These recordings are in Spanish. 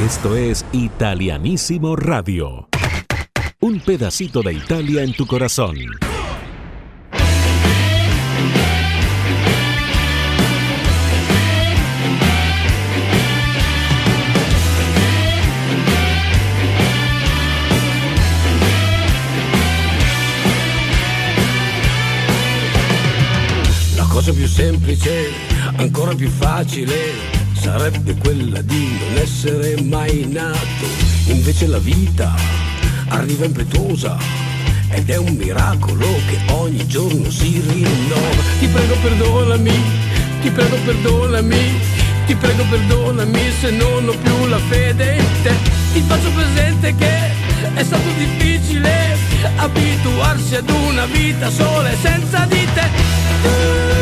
Esto es Italianísimo Radio. Un pedacito de Italia en tu corazón. La cosa più semplice, ancora più facile sarebbe quella di non essere mai nato. Invece la vita arriva impetuosa ed è un miracolo che ogni giorno si rinnova. Ti prego perdonami, ti prego perdonami, ti prego perdonami se non ho più la fede in te. Ti faccio presente che è stato difficile abituarsi ad una vita sola e senza di te.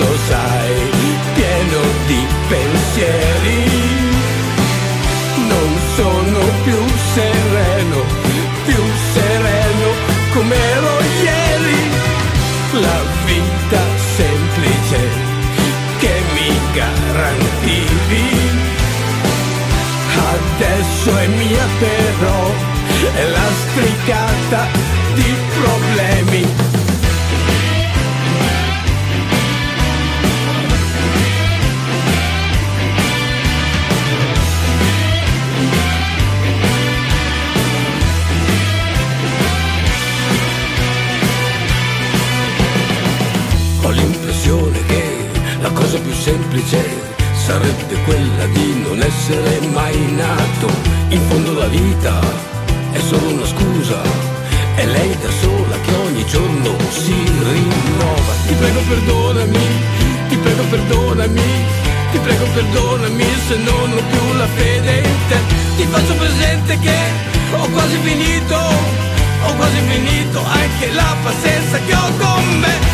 Spesso, sai, pieno di pensieri. Non sono più sereno, più sereno come ero ieri. La vita semplice che mi garantivi. Adesso è mia però, è lastricata di problemi. Essere mai nato. In fondo la vita è solo una scusa, è lei da sola che ogni giorno si rinnova. Ti prego perdonami, ti prego perdonami, ti prego perdonami se non ho più la fede in te. Ti faccio presente che ho quasi finito, ho quasi finito anche la pazienza che ho con me.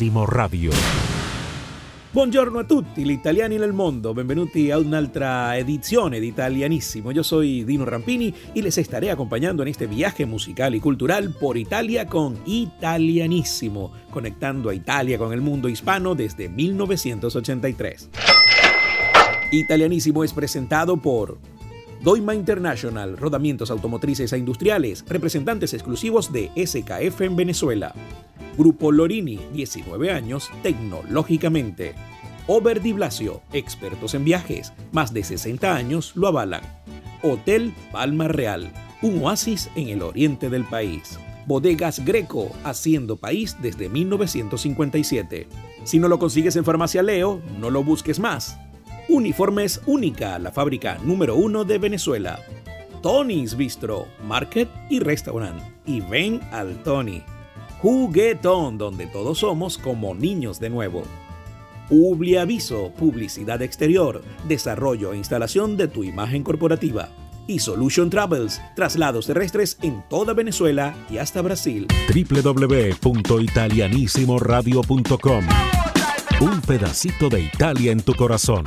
Italianissimo Radio. Buongiorno a tutti gli italiani nel mondo, benvenuti a un'altra edizione di Italianissimo. Yo soy Dino Rampini y les estaré acompañando en este viaje musical y cultural por Italia con Italianissimo, conectando a Italia con el mundo hispano desde 1983. Italianissimo es presentado por Doima International, rodamientos automotrices e industriales, representantes exclusivos de SKF en Venezuela. Grupo Lorini, 19 años, tecnológicamente. Ober Di Blasio, expertos en viajes, más de 60 años lo avalan. Hotel Palma Real, un oasis en el oriente del país. Bodegas Greco, haciendo país desde 1957. Si no lo consigues en Farmacia Leo, no lo busques más. Uniformes Única, la fábrica número uno de Venezuela. Tony's Bistro, Market y Restaurant. Y ven al Tony. Juguetón, donde todos somos como niños de nuevo. Publiaviso, publicidad exterior, desarrollo e instalación de tu imagen corporativa. Y Solution Travels, traslados terrestres en toda Venezuela y hasta Brasil. www.italianissimoradio.com Un pedacito de Italia en tu corazón.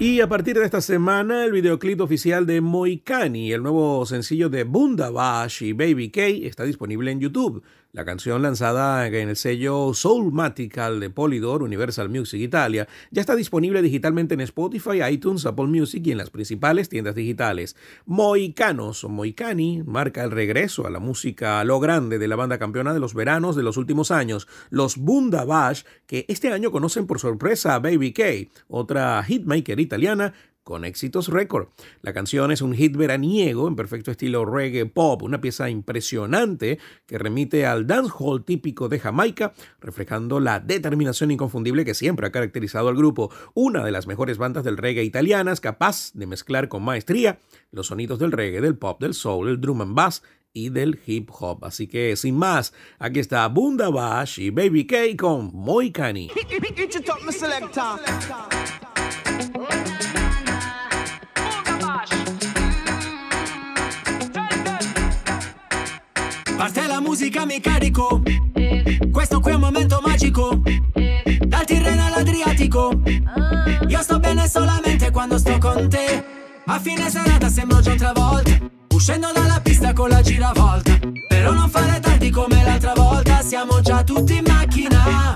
Y a partir de esta semana, el videoclip oficial de Moikani, el nuevo sencillo de Bundabash y Baby K, está disponible en YouTube. La canción lanzada en el sello Soulmatical de Polydor Universal Music Italia ya está disponible digitalmente en Spotify, iTunes, Apple Music y en las principales tiendas digitales. Moicanos o Moicani marca el regreso a la música a lo grande de la banda campeona de los veranos de los últimos años, los Bundabash, que este año conocen por sorpresa a Baby K, otra hitmaker italiana con éxitos récord. La canción es un hit veraniego en perfecto estilo reggae pop, una pieza impresionante que remite al dancehall típico de Jamaica, reflejando la determinación inconfundible que siempre ha caracterizado al grupo, una de las mejores bandas del reggae italianas, capaz de mezclar con maestría los sonidos del reggae, del pop, del soul, el drum and bass y del hip hop. Así que sin más, aquí está Bunda Bash y Baby K con Moikani. La musica, mi carico. Questo qui è un momento magico. Dal Tirreno all'Adriatico. Io sto bene solamente quando sto con te. A fine serata sembro già otra volta. Uscendo dalla pista con la giravolta. Però non fare tardi come l'altra volta. Siamo già tutti in macchina.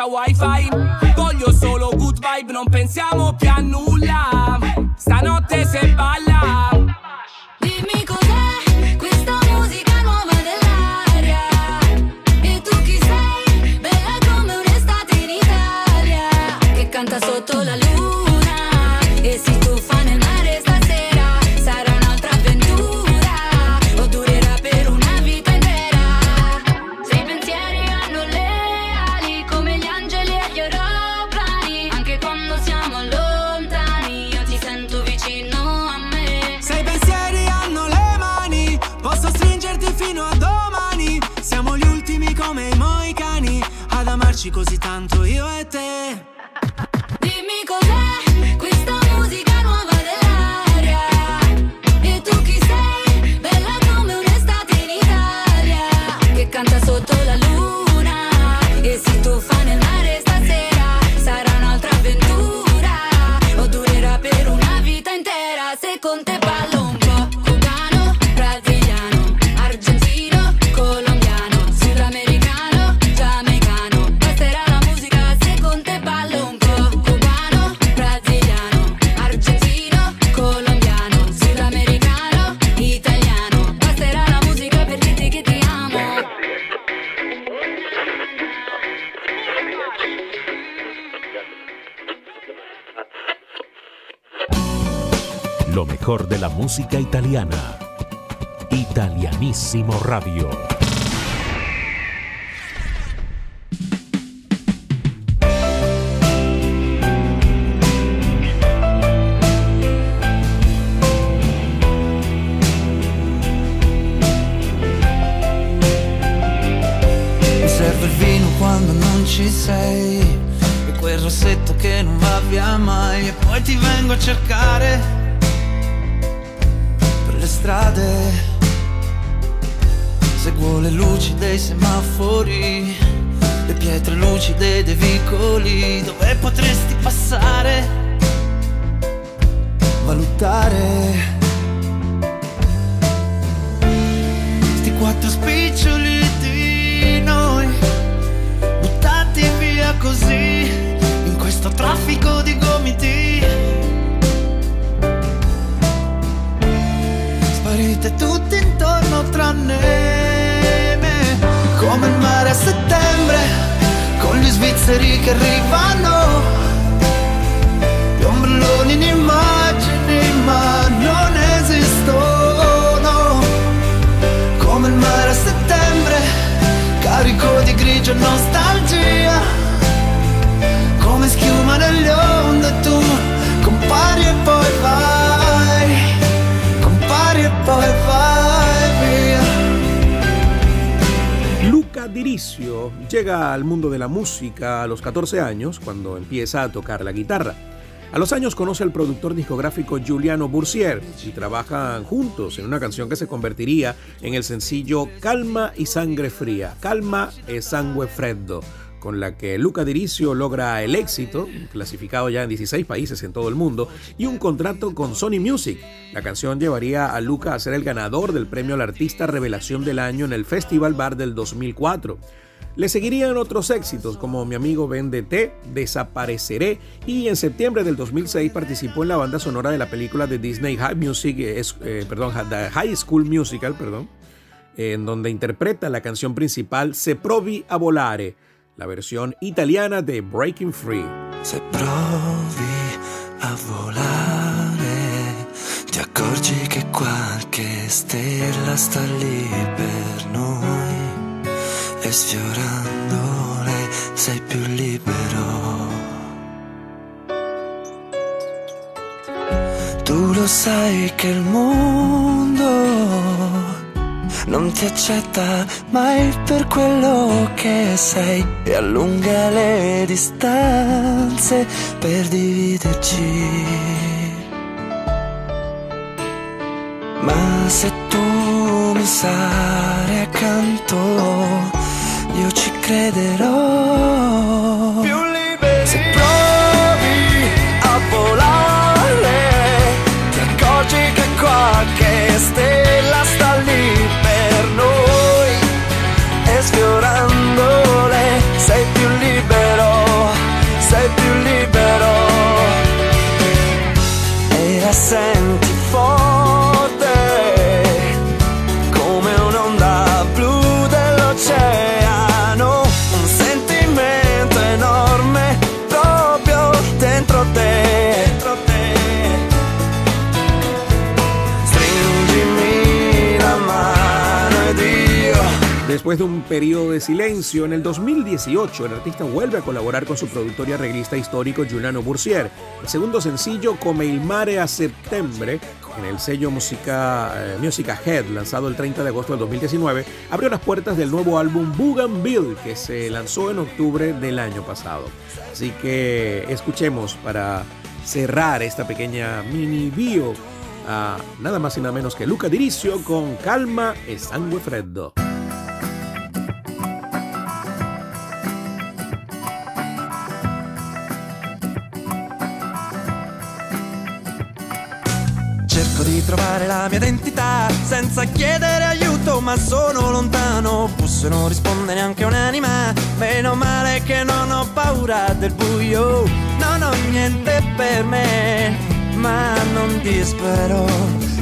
Senza wifi Voglio solo good vibe, non pensiamo più a nulla Stanotte se balla Dimmi cos'è questa musica nuova nell'aria. E tu chi sei? Bella come un'estate in Italia. Che canta sotto la luna. E si tuffa nel mare música italiana. Italianissimo Radio. Serve il vino quando non ci sei E quel rossetto che non va via mai E poi ti vengo a cercare strade, seguo le luci dei semafori, le pietre lucide dei vicoli, dove potresti passare, valutare. Sti quattro spiccioli di noi, buttati via così, in questo traffico di gomiti. Sparite tutti intorno tranne me, come il mare a settembre, con gli svizzeri che arrivano, gli ombrelloni in immagini ma non esistono, come il mare a settembre, carico di grigio e nostalgia, Diricio llega al mundo de la música a los 14 años, cuando empieza a tocar la guitarra. A los años conoce al productor discográfico Giuliano Boursier y trabajan juntos en una canción que se convertiría en el sencillo Calma y Sangre Fría, Calma e Sangue Freddo, con la que Luca Diricio logra el éxito, clasificado ya en 16 países en todo el mundo, y un contrato con Sony Music. La canción llevaría a Luca a ser el ganador del premio al artista revelación del año en el Festival Bar del 2004. Le seguirían otros éxitos como Mi amigo vende té, Desapareceré y en septiembre del 2006 participó en la banda sonora de la película de Disney High Music, eh, perdón, High School Musical, perdón, en donde interpreta la canción principal Se provi a volare, la versión italiana de Breaking Free. Se provi a volare, ti accorgi che qualche stella sta lì per noi e sfiorandole sei più libero. Tu lo sai che il mondo non ti accetta mai per quello che sei e allunga le distanze per dividerci. Ma se tu mi sarai accanto, io ci crederò. Después de un periodo de silencio, en el 2018 el artista vuelve a colaborar con su productor y arreglista histórico Giuliano Boursier. El segundo sencillo, Come il mare a septiembre, en el sello Musica, eh, Head, lanzado el 30 de agosto del 2019, abrió las puertas del nuevo álbum Bougainville, que se lanzó en octubre del año pasado. Así que escuchemos para cerrar esta pequeña mini bio a nada más y nada menos que Luca Diricio con Calma e Sangue Freddo. Cerco di trovare la mia identità senza chiedere aiuto, ma sono lontano. Busso non risponde neanche un'anima. Meno male che non ho paura del buio. Non ho niente per me, ma non dispero.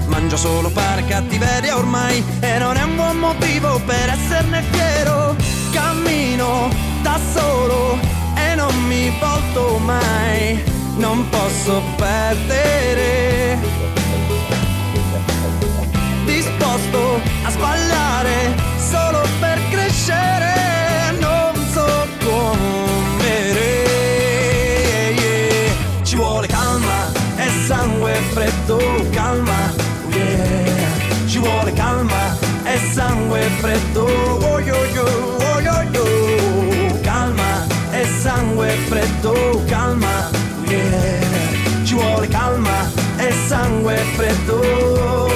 Mangio solo pane cattiveria ormai e non è un buon motivo per esserne fiero. Cammino da solo e non mi volto mai. Non posso perdere freddo.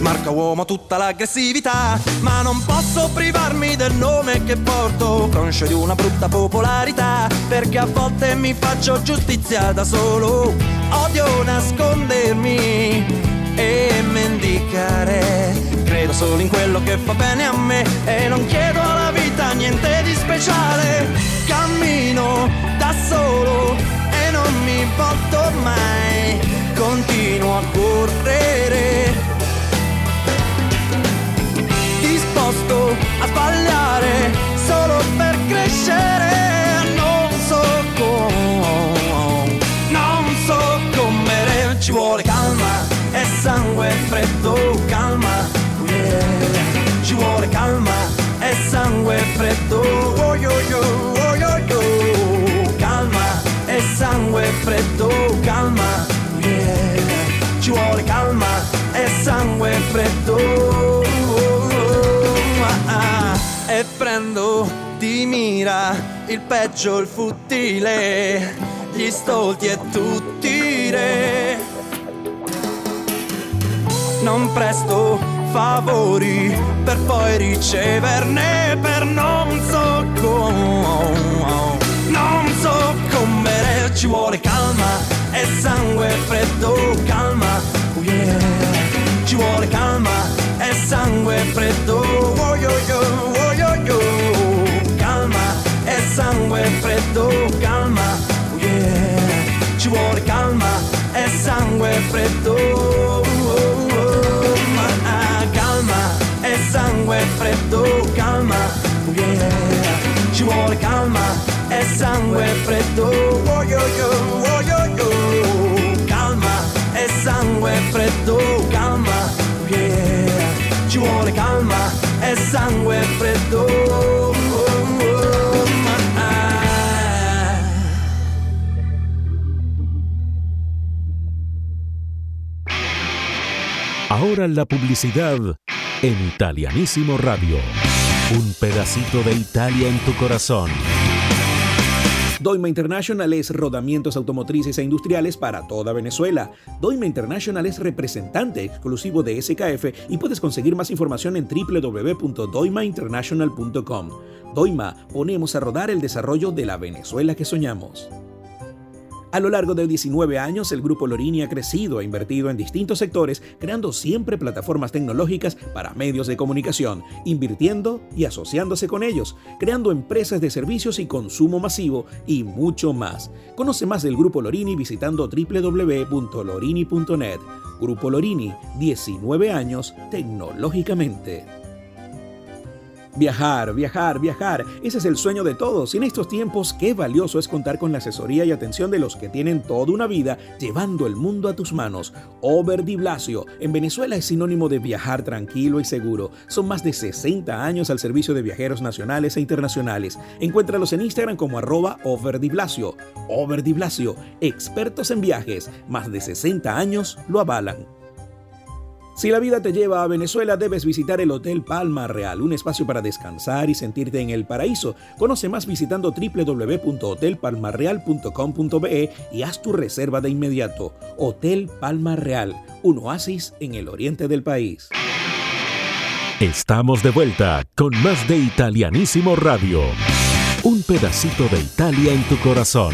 Marca uomo tutta l'aggressività Ma non posso privarmi del nome che porto. Conscio di una brutta popolarità Perché a volte mi faccio giustizia da solo. Odio nascondermi e mendicare. Credo solo in quello che fa bene a me e non chiedo alla vita niente di speciale. Cammino da solo non mi volto mai, continuo a correre. Disposto a sbagliare solo per crescere, non so come, non so come ci vuole calma e sangue freddo, calma, oh yeah. ci vuole calma e sangue freddo, oh yo, oh freddo, calma, yeah. ci vuole calma e sangue freddo, ah, ah. e prendo di mira il peggio, il futile, gli stolti e tutti i re non presto favori per poi riceverne per non so come, non so come ci vuole calma e sangue freddo, calma, oh yeah, ci vuole calma e sangue freddo, oh yo yo, oh yo yo, calma e sangue freddo, calma, oh yeah, ci vuole calma e sangue freddo. Oh, oh, ma calma e sangue freddo, calma, oh yeah, ci vuole calma e sangue freddo, oh yo yo, oh yo yo, calma e sangue freddo, calma, yeah, ci vuole calma e sangue freddo. Ahora la publicidad en Italianísimo Radio. Un pedacito de Italia en tu corazón. Doima International es rodamientos automotrices e industriales para toda Venezuela. Doima International es representante exclusivo de SKF y puedes conseguir más información en www.doimainternational.com. Doima, ponemos a rodar el desarrollo de la Venezuela que soñamos. A lo largo de 19 años, el Grupo Lorini ha crecido e invertido en distintos sectores, creando siempre plataformas tecnológicas para medios de comunicación, invirtiendo y asociándose con ellos, creando empresas de servicios y consumo masivo y mucho más. Conoce más del Grupo Lorini visitando www.lorini.net. Grupo Lorini, 19 años tecnológicamente. Viajar, viajar, viajar. Ese es el sueño de todos. Y en estos tiempos, qué valioso es contar con la asesoría y atención de los que tienen toda una vida llevando el mundo a tus manos. Over Di Blasio. En Venezuela es sinónimo de viajar tranquilo y seguro. Son más de 60 años al servicio de viajeros nacionales e internacionales. Encuéntralos en Instagram como arroba Over Blasio. Blasio. Expertos en viajes. Más de 60 años lo avalan. Si la vida te lleva a Venezuela, debes visitar el Hotel Palma Real, un espacio para descansar y sentirte en el paraíso. Conoce más visitando www.hotelpalmarreal.com.be y haz tu reserva de inmediato. Hotel Palma Real, un oasis en el oriente del país. Estamos de vuelta con más de Italianísimo Radio. Un pedacito de Italia en tu corazón.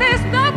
there's no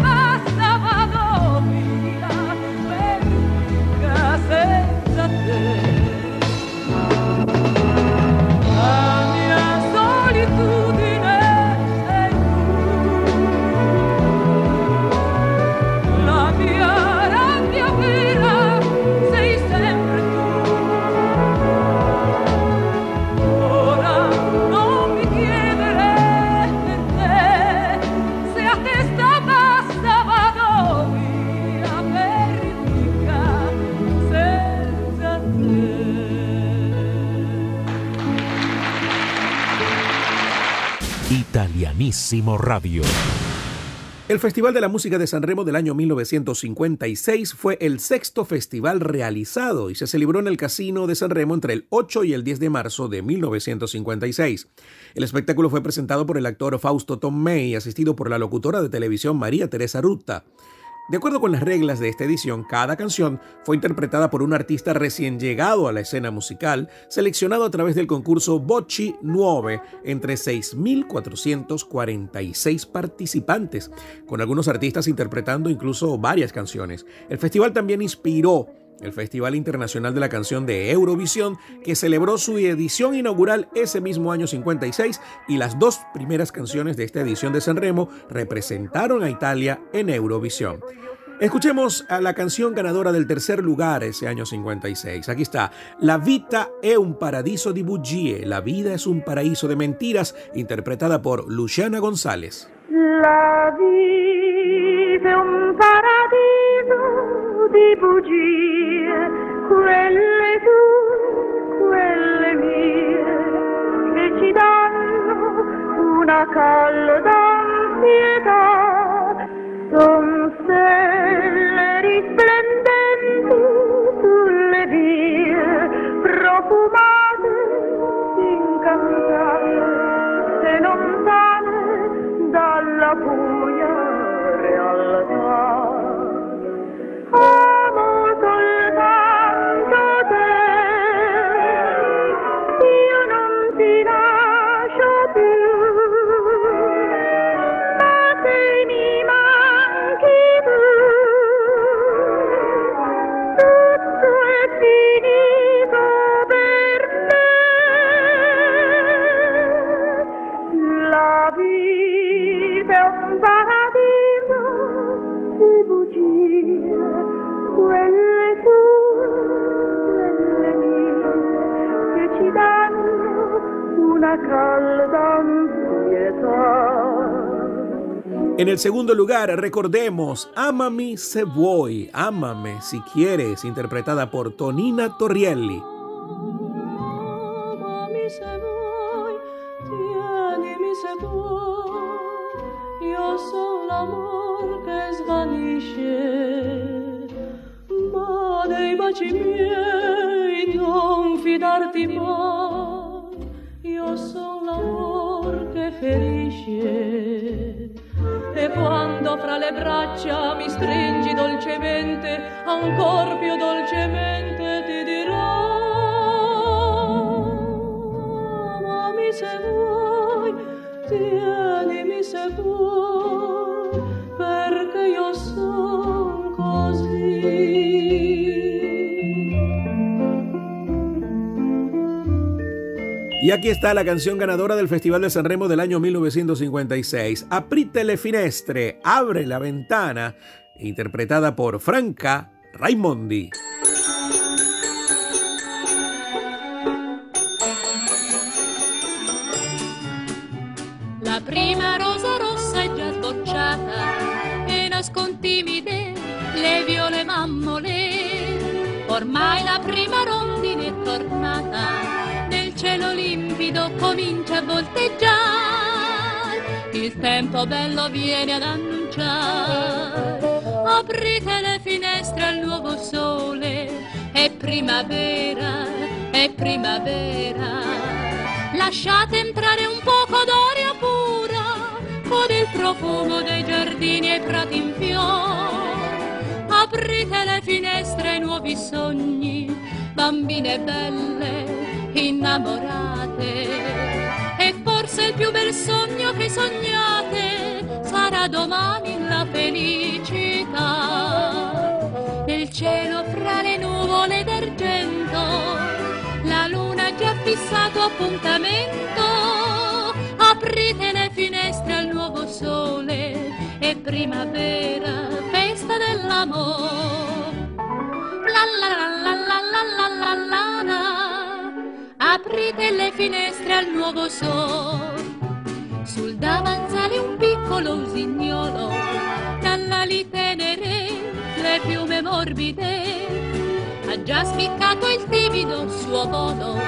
El Festival de la Música de San Remo del año 1956 fue el sexto festival realizado y se celebró en el Casino de San Remo entre el 8 y el 10 de marzo de 1956. El espectáculo fue presentado por el actor Fausto Tomei, asistido por la locutora de televisión María Teresa Rutta. De acuerdo con las reglas de esta edición, cada canción fue interpretada por un artista recién llegado a la escena musical, seleccionado a través del concurso Bocci 9 entre 6.446 participantes, con algunos artistas interpretando incluso varias canciones. El festival también inspiró el Festival Internacional de la Canción de Eurovisión, que celebró su edición inaugural ese mismo año 56 y las dos primeras canciones de esta edición de Sanremo representaron a Italia en Eurovisión. Escuchemos a la canción ganadora del tercer lugar ese año 56. Aquí está, La vita è un paradiso di la vida es un paraíso de mentiras, interpretada por Luciana González. La vita è un paradiso di bugie, quelle tue, quelle mie, che ci danno una calda ansietà. En el segundo lugar, recordemos Amami se vuoi, Ámame si quieres, interpretada por Tonina Torrielli. Vuoi, io sono l'amor che svanisce, ma dei baci miei non fidarti mai, quando fra le braccia mi stringi dolcemente, ancor più dolcemente ti dirò. Amami se vuoi, tienimi se vuoi, Y aquí está la canción ganadora del Festival de San Remo del año 1956, Aprite le finestre, abre la ventana, interpretada por Franca Raimondi. La prima rosa rossa è già sbocciata e nascon timide le viole mammole. Ormai la prima cielo limpido comincia a volteggiare. Il tempo bello viene ad annunciare Aprite le finestre al nuovo sole, è primavera, è primavera. Lasciate entrare un poco d'aria pura, con il profumo dei giardini e prati in fiore. Aprite le finestre ai nuovi sogni, bambine belle, innamorate. E forse il più bel sogno che sognate sarà domani la felicità. Nel cielo fra le nuvole d'argento la luna ha fissato appuntamento. Aprite le finestre al nuovo sole e primavera festa dell'amore la la la la Aprite le finestre al nuovo sole. Sul davanzale un piccolo usignolo, dalla li tenere le piume morbide. Ha già spiccato il timido suo volo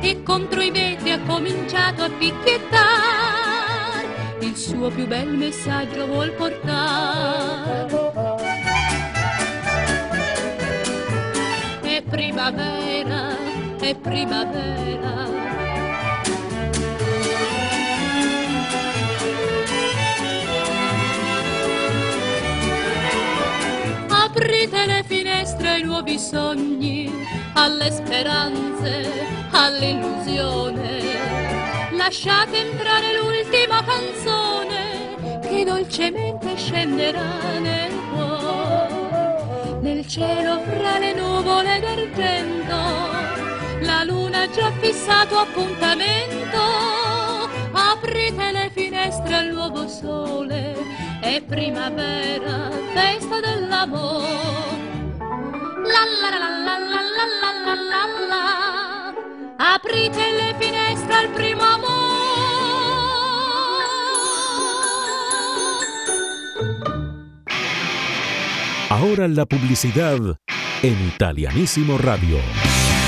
e contro i vetri ha cominciato a picchiettare. Il suo più bel messaggio vuol portare. È primavera, è primavera. Aprite le finestre ai nuovi sogni, alle speranze, all'illusione. Lasciate entrare l'ultima canzone che dolcemente scenderà nel cuore. Nel cielo fra le nuvole d'argento, la luna ha già fissato appuntamento. Aprite le finestre al nuovo sole, è primavera, festa dell'amore. La la la la la la la la la. Aprite le finestre al primo amore. Ahora la publicidad en Italianísimo Radio.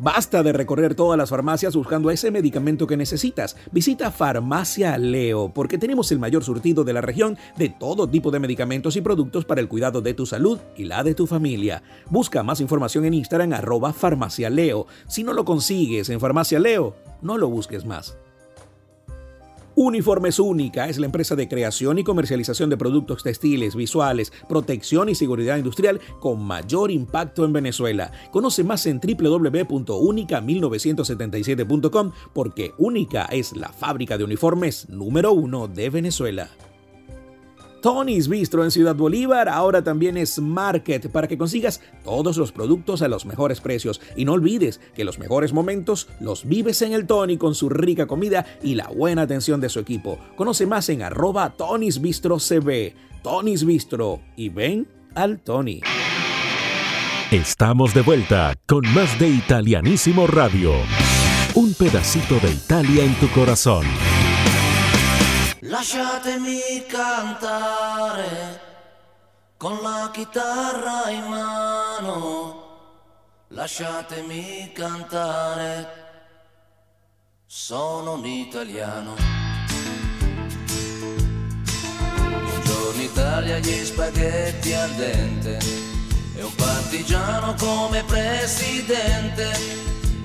Basta de recorrer todas las farmacias buscando ese medicamento que necesitas. Visita Farmacia Leo porque tenemos el mayor surtido de la región de todo tipo de medicamentos y productos para el cuidado de tu salud y la de tu familia. Busca más información en Instagram arroba Farmacia Leo. Si no lo consigues en Farmacia Leo, no lo busques más. Uniformes Única es la empresa de creación y comercialización de productos textiles, visuales, protección y seguridad industrial con mayor impacto en Venezuela. Conoce más en www.unica1977.com porque Única es la fábrica de uniformes número uno de Venezuela. Tony's Bistro en Ciudad Bolívar ahora también es Market para que consigas todos los productos a los mejores precios. Y no olvides que los mejores momentos los vives en el Tony con su rica comida y la buena atención de su equipo. Conoce más en arroba Tony's Bistro CB. Tony's Bistro y ven al Tony. Estamos de vuelta con más de Italianísimo Radio. Un pedacito de Italia en tu corazón. Lasciatemi cantare con la chitarra in mano. Lasciatemi cantare, sono un italiano. Buongiorno Italia, gli spaghetti al dente e un partigiano come presidente.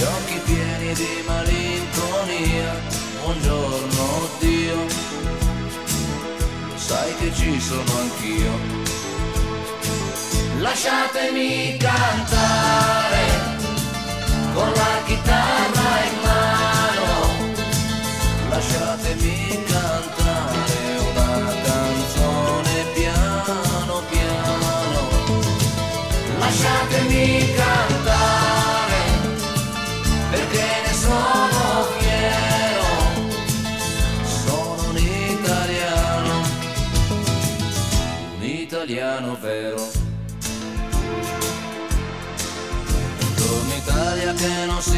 gli occhi pieni di malinconia. Buongiorno Dio, sai che ci sono anch'io. Lasciatemi cantare con la chitarra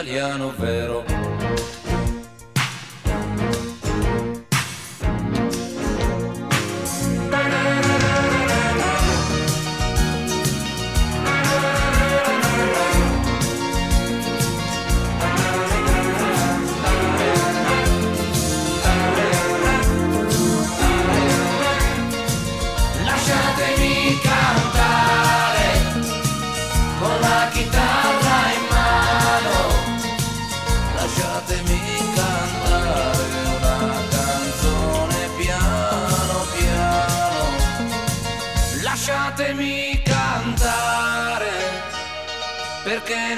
italiano vero.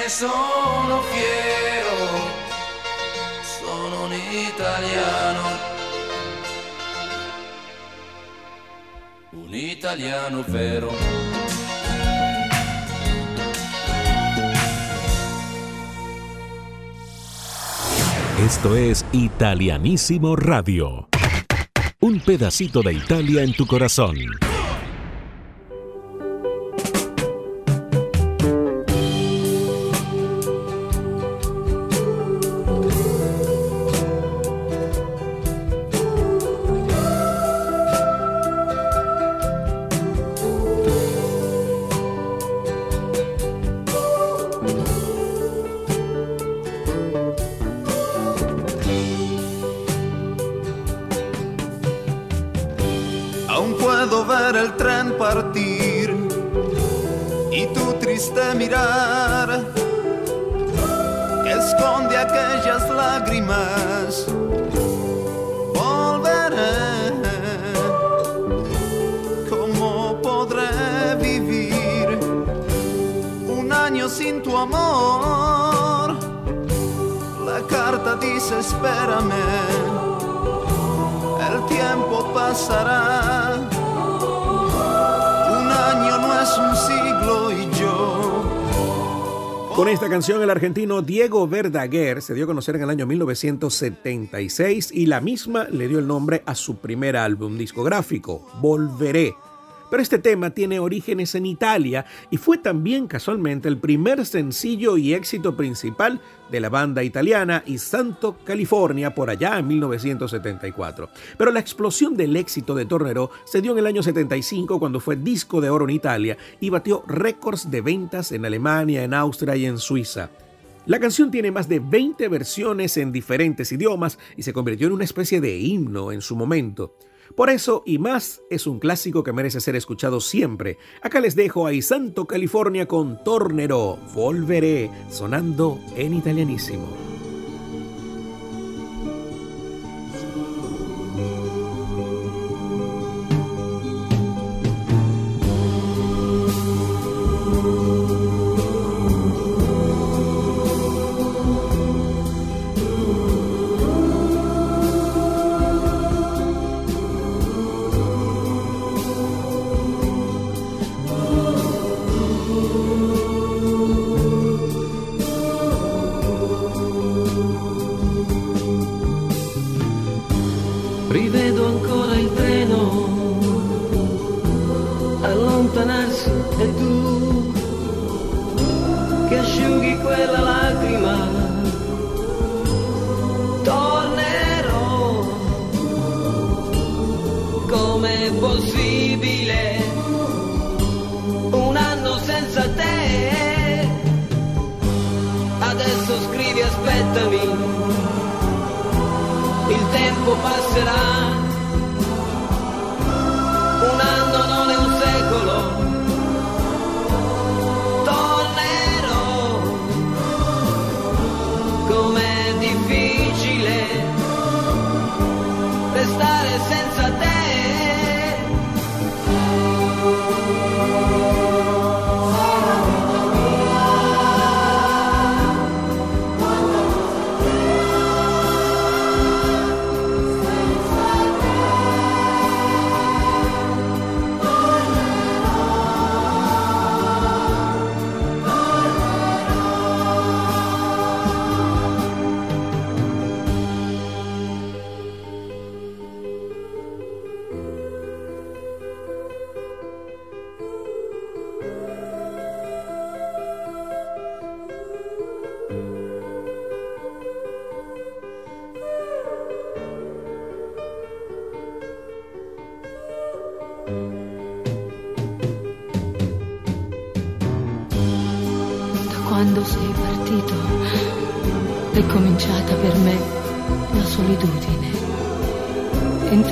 Sono fiero. Sono un italiano. un italiano vero. Esto es Italianísimo Radio. Un pedacito de Italia en tu corazón. Ver el tren partir y tu triste mirar que esconde aquellas lágrimas. Volveré, ¿cómo podré vivir un año sin tu amor? La carta dice espérame el tiempo pasará. Con esta canción, el argentino Diego Verdaguer se dio a conocer en el año 1976 y la misma le dio el nombre a su primer álbum discográfico, Volveré. Pero este tema tiene orígenes en Italia y fue también casualmente el primer sencillo y éxito principal de la banda italiana y Santo California por allá en 1974. Pero la explosión del éxito de Tornero se dio en el año 75 cuando fue disco de oro en Italia y batió récords de ventas en Alemania, en Austria y en Suiza. La canción tiene más de 20 versiones en diferentes idiomas y se convirtió en una especie de himno en su momento. Por eso y más es un clásico que merece ser escuchado siempre. Acá les dejo a Isanto California con Tornero, Volveré, sonando en italianísimo.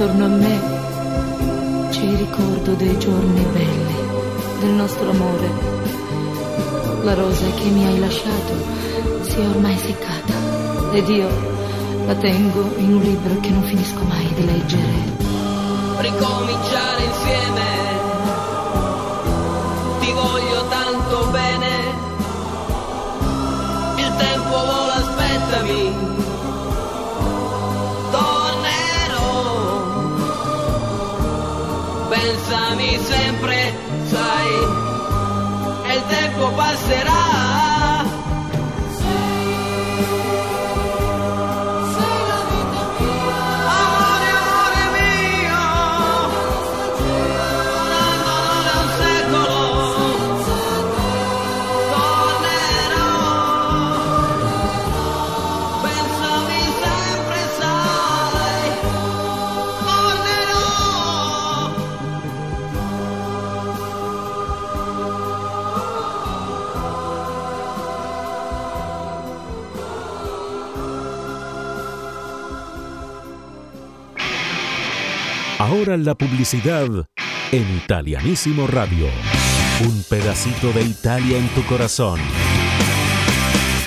Intorno a me c'è il ricordo dei giorni belli, del nostro amore. La rosa che mi hai lasciato si è ormai seccata ed io la tengo in un libro che non finisco mai di leggere. ricominciare insieme. Ti voglio tanto bene. Il tempo vola, aspettami. Pensami sempre, sai. E il tempo passerà. Ahora la publicidad en Italianísimo Radio. Un pedacito de Italia en tu corazón.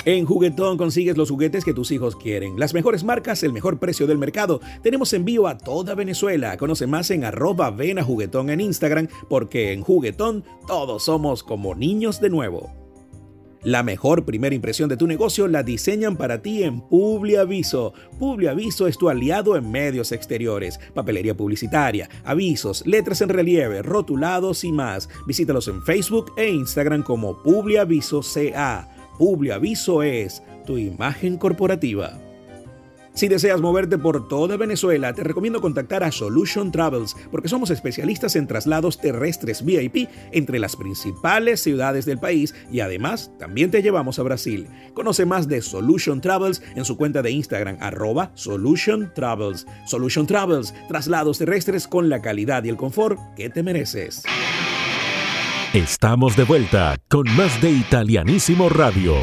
En Juguetón consigues los juguetes que tus hijos quieren. Las mejores marcas, el mejor precio del mercado. Tenemos envío a toda Venezuela. Conoce más en arroba ven a juguetón en Instagram porque en Juguetón todos somos como niños de nuevo. La mejor primera impresión de tu negocio la diseñan para ti en Publiaviso. Publiaviso es tu aliado en medios exteriores, papelería publicitaria, avisos, letras en relieve, rotulados y más. Visítalos en Facebook e Instagram como Publiaviso CA. Publiaviso es tu imagen corporativa. Si deseas moverte por toda Venezuela, te recomiendo contactar a Solution Travels porque somos especialistas en traslados terrestres VIP entre las principales ciudades del país y además también te llevamos a Brasil. Conoce más de Solution Travels en su cuenta de Instagram arroba Solution Travels. Solution Travels, traslados terrestres con la calidad y el confort que te mereces. Estamos de vuelta con más de Italianísimo Radio.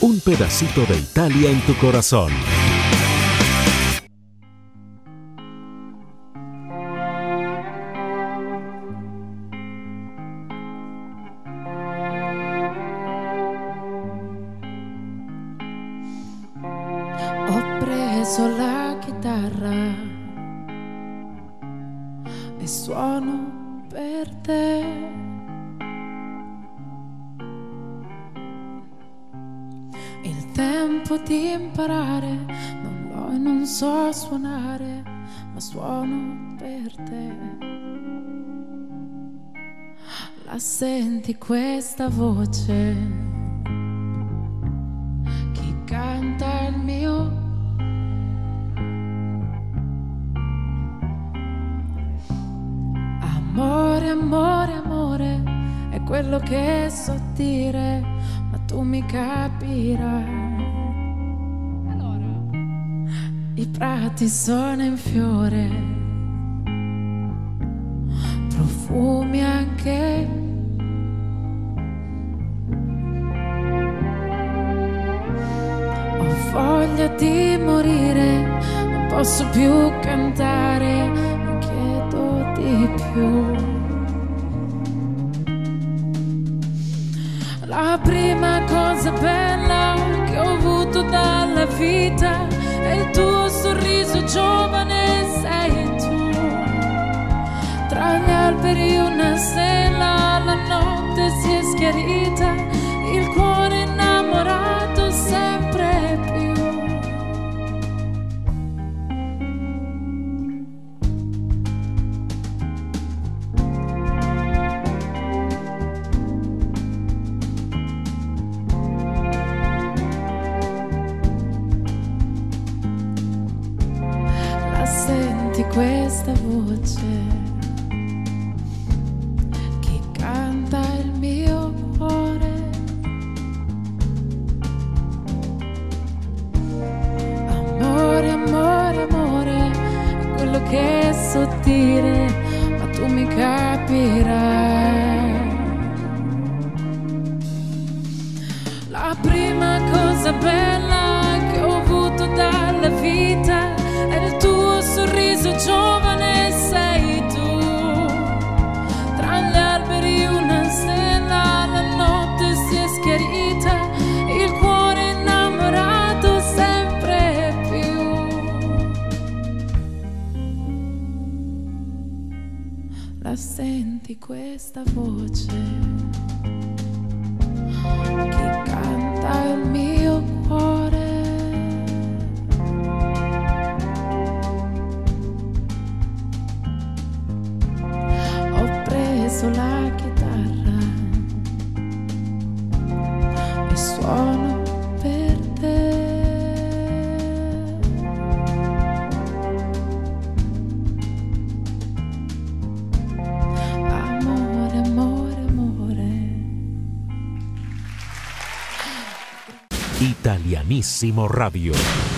Un pedacito de Italia en tu corazón. Preso la chitarra e suono per te. Il tempo di imparare non l'ho e non so suonare, ma suono per te. La senti questa voce? Capirai. I prati sono in fiore, profumi anche. Ho voglia di morire, non posso più cantare, Italianísimo Radio.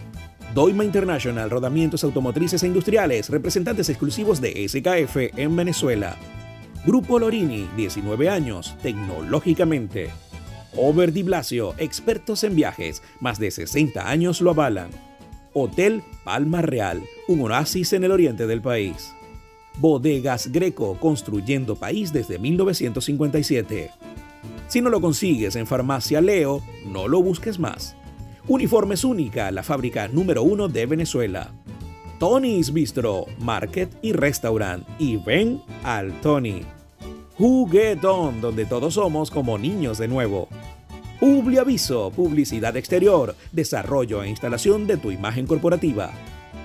Doima International, Rodamientos Automotrices e Industriales, representantes exclusivos de SKF en Venezuela. Grupo Lorini, 19 años, tecnológicamente. Over Di Blasio, expertos en viajes, más de 60 años lo avalan. Hotel Palma Real, un oasis en el oriente del país. Bodegas Greco, construyendo país desde 1957. Si no lo consigues en Farmacia Leo, no lo busques más. Uniformes Única, la fábrica número uno de Venezuela. Tony's Bistro, Market y Restaurant. Y ven al Tony. Juguetón, donde todos somos como niños de nuevo. Publiaviso, publicidad exterior, desarrollo e instalación de tu imagen corporativa.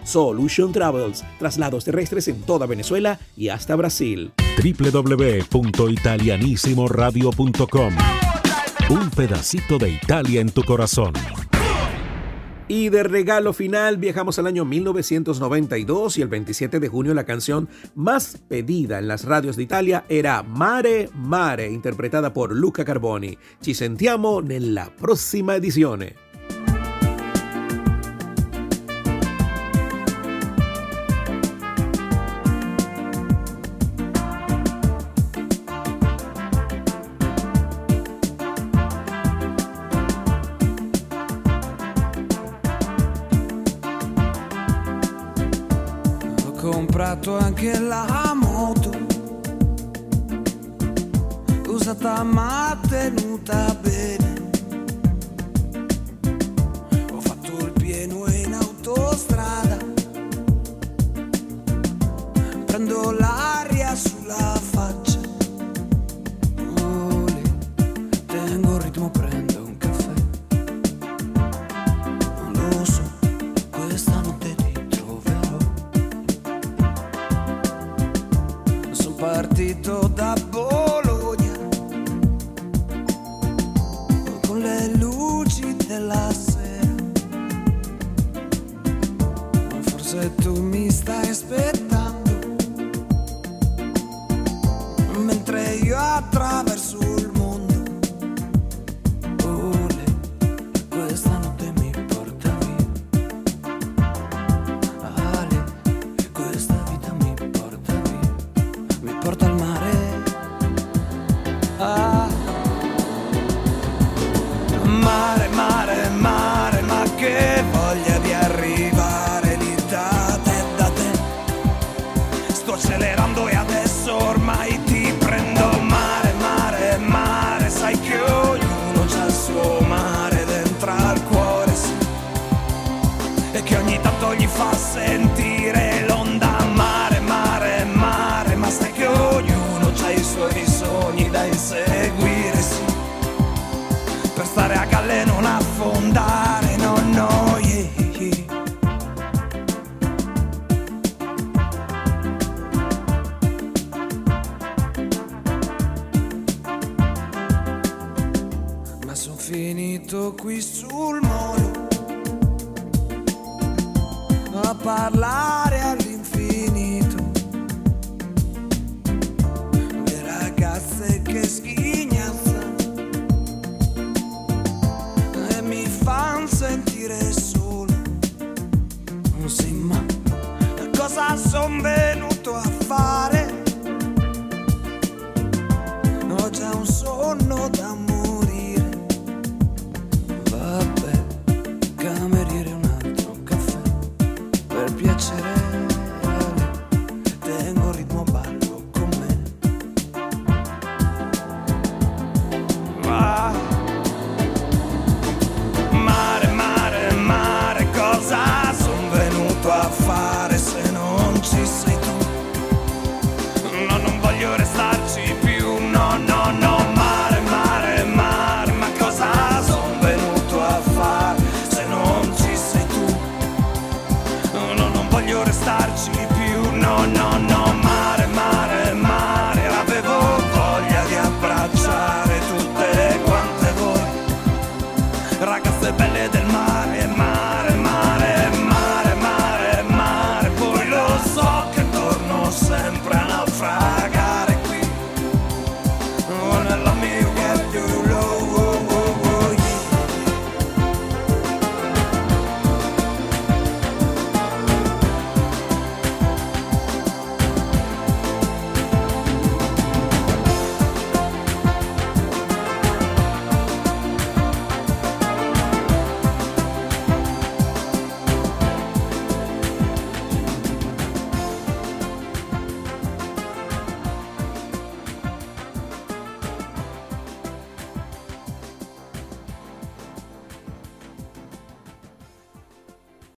Solution Travels, traslados terrestres en toda Venezuela y hasta Brasil. www.italianissimoradio.com Un pedacito de Italia en tu corazón. Y de regalo final viajamos al año 1992 y el 27 de junio la canción más pedida en las radios de Italia era Mare Mare, interpretada por Luca Carboni. Ci sentiamo nella prossima edizione. che la amo tu. Usata ma tenuta atrás.